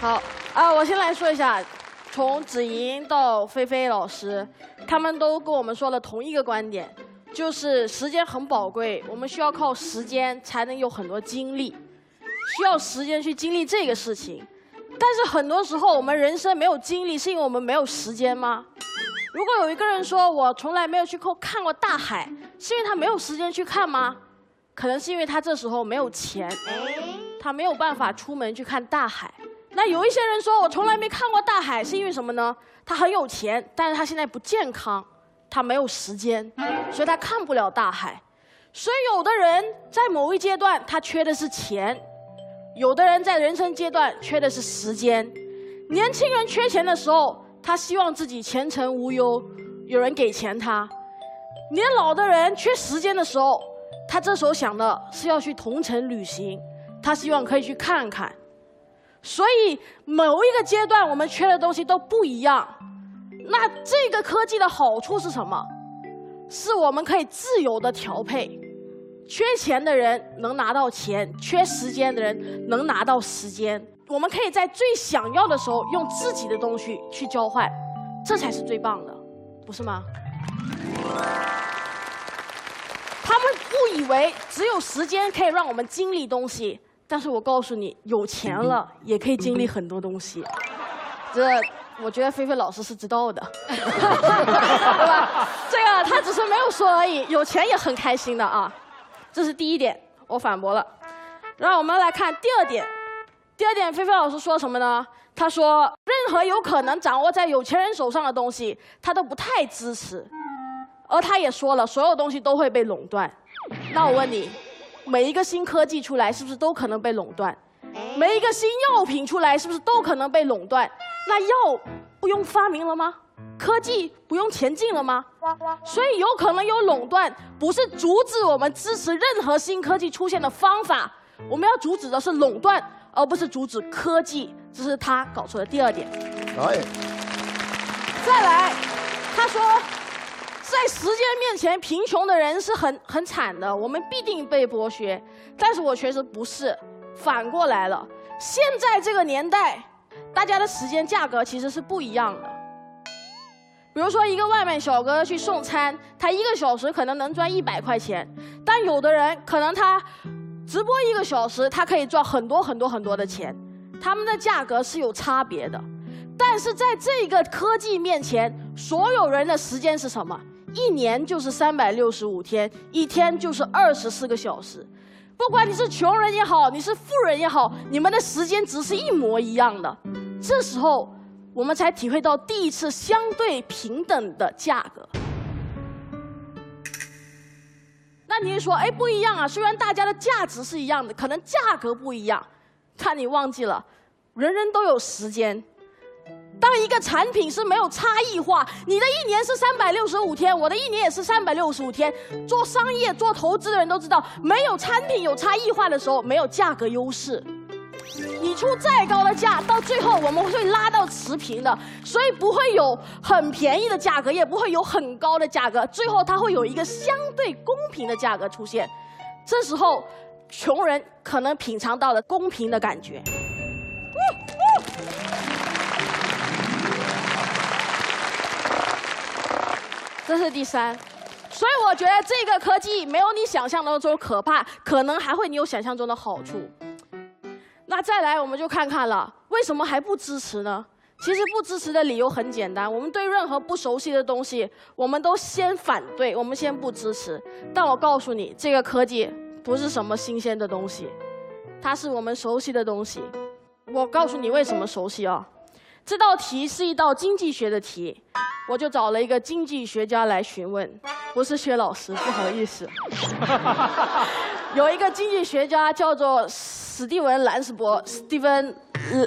好啊，我先来说一下，从子莹到菲菲老师，他们都跟我们说了同一个观点，就是时间很宝贵，我们需要靠时间才能有很多精力，需要时间去经历这个事情。但是很多时候我们人生没有精力，是因为我们没有时间吗？如果有一个人说我从来没有去看过大海，是因为他没有时间去看吗？可能是因为他这时候没有钱，他没有办法出门去看大海。那有一些人说我从来没看过大海，是因为什么呢？他很有钱，但是他现在不健康，他没有时间，所以他看不了大海。所以有的人在某一阶段他缺的是钱，有的人在人生阶段缺的是时间。年轻人缺钱的时候，他希望自己前程无忧，有人给钱他；年老的人缺时间的时候，他这时候想的是要去同城旅行，他希望可以去看看。所以某一个阶段我们缺的东西都不一样。那这个科技的好处是什么？是我们可以自由的调配。缺钱的人能拿到钱，缺时间的人能拿到时间。我们可以在最想要的时候用自己的东西去交换，这才是最棒的，不是吗？他们误以为只有时间可以让我们经历东西。但是我告诉你，有钱了也可以经历很多东西。这我觉得菲菲老师是知道的，对吧？这个 他只是没有说而已。有钱也很开心的啊，这是第一点，我反驳了。让我们来看第二点。第二点，菲菲老师说什么呢？他说，任何有可能掌握在有钱人手上的东西，他都不太支持。而他也说了，所有东西都会被垄断。那我问你。每一个新科技出来，是不是都可能被垄断？每一个新药品出来，是不是都可能被垄断？那药不用发明了吗？科技不用前进了吗？所以有可能有垄断，不是阻止我们支持任何新科技出现的方法。我们要阻止的是垄断，而不是阻止科技。这是他搞错的第二点。再来，他说。在时间面前，贫穷的人是很很惨的，我们必定被剥削。但是我确实不是，反过来了。现在这个年代，大家的时间价格其实是不一样的。比如说，一个外卖小哥去送餐，他一个小时可能能赚一百块钱，但有的人可能他直播一个小时，他可以赚很多很多很多的钱。他们的价格是有差别的，但是在这个科技面前，所有人的时间是什么？一年就是三百六十五天，一天就是二十四个小时。不管你是穷人也好，你是富人也好，你们的时间值是一模一样的。这时候，我们才体会到第一次相对平等的价格。那你说，哎，不一样啊！虽然大家的价值是一样的，可能价格不一样，看你忘记了，人人都有时间。当一个产品是没有差异化，你的一年是三百六十五天，我的一年也是三百六十五天。做商业、做投资的人都知道，没有产品有差异化的时候，没有价格优势。你出再高的价，到最后我们会拉到持平的，所以不会有很便宜的价格，也不会有很高的价格，最后它会有一个相对公平的价格出现。这时候，穷人可能品尝到了公平的感觉。这是第三，所以我觉得这个科技没有你想象当中可怕，可能还会你有想象中的好处。那再来，我们就看看了，为什么还不支持呢？其实不支持的理由很简单，我们对任何不熟悉的东西，我们都先反对，我们先不支持。但我告诉你，这个科技不是什么新鲜的东西，它是我们熟悉的东西。我告诉你为什么熟悉啊？这道题是一道经济学的题。我就找了一个经济学家来询问，不是薛老师，不好意思。有一个经济学家叫做史蒂文·兰斯伯 （Steven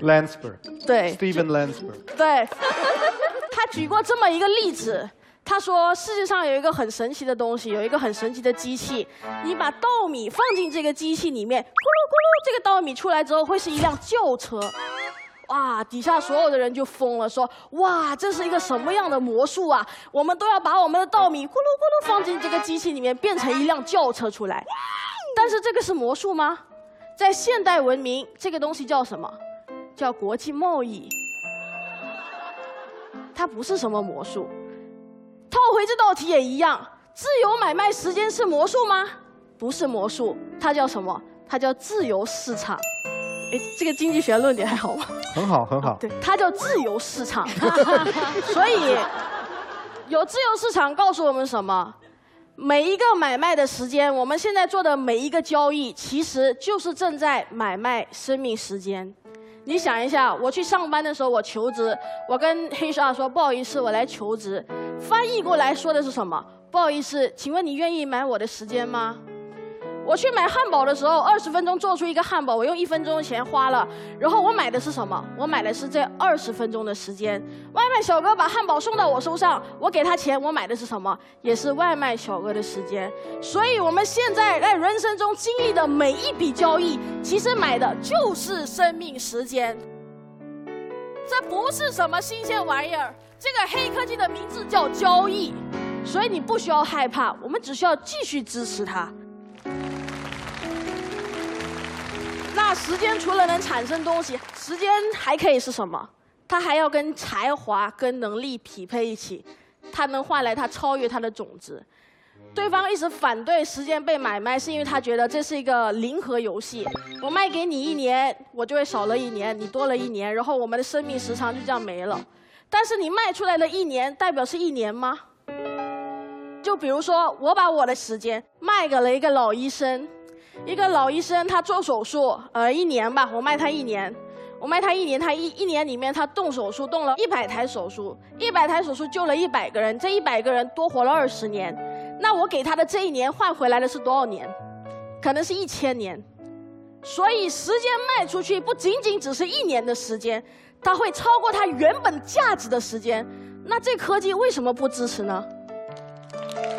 Lansberg）。对，Steven Lansberg。对，他举过这么一个例子，他说世界上有一个很神奇的东西，有一个很神奇的机器，你把稻米放进这个机器里面，咕噜咕噜，这个稻米出来之后会是一辆旧车。哇！底下所有的人就疯了，说：“哇，这是一个什么样的魔术啊？我们都要把我们的稻米咕噜咕噜放进这个机器里面，变成一辆轿车出来。”但是这个是魔术吗？在现代文明，这个东西叫什么？叫国际贸易，它不是什么魔术。套回这道题也一样，自由买卖时间是魔术吗？不是魔术，它叫什么？它叫自由市场。哎，这个经济学论点还好吗？很好，很好。对，它叫自由市场。所以，有自由市场告诉我们什么？每一个买卖的时间，我们现在做的每一个交易，其实就是正在买卖生命时间。你想一下，我去上班的时候，我求职，我跟 HR 说不好意思，我来求职，翻译过来说的是什么？不好意思，请问你愿意买我的时间吗？我去买汉堡的时候，二十分钟做出一个汉堡，我用一分钟的钱花了，然后我买的是什么？我买的是这二十分钟的时间。外卖小哥把汉堡送到我手上，我给他钱，我买的是什么？也是外卖小哥的时间。所以，我们现在在人生中经历的每一笔交易，其实买的就是生命时间。这不是什么新鲜玩意儿，这个黑科技的名字叫交易，所以你不需要害怕，我们只需要继续支持它。那时间除了能产生东西，时间还可以是什么？它还要跟才华、跟能力匹配一起，它能换来它超越它的种子。对方一直反对时间被买卖，是因为他觉得这是一个零和游戏。我卖给你一年，我就会少了一年，你多了一年，然后我们的生命时长就这样没了。但是你卖出来的一年，代表是一年吗？就比如说，我把我的时间卖给了一个老医生。一个老医生，他做手术，呃，一年吧，我卖他一年，我卖他一年，他一一年里面他动手术动了一百台手术，一百台手术救了一百个人，这一百个人多活了二十年，那我给他的这一年换回来的是多少年？可能是一千年，所以时间卖出去不仅仅只是一年的时间，它会超过它原本价值的时间，那这科技为什么不支持呢？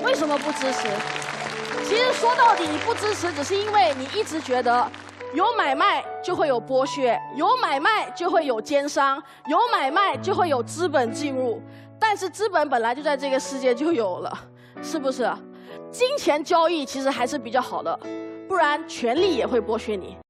为什么不支持？其实说到底，你不支持，只是因为你一直觉得有买卖就会有剥削，有买卖就会有奸商，有买卖就会有资本进入。但是资本本来就在这个世界就有了，是不是？金钱交易其实还是比较好的，不然权力也会剥削你。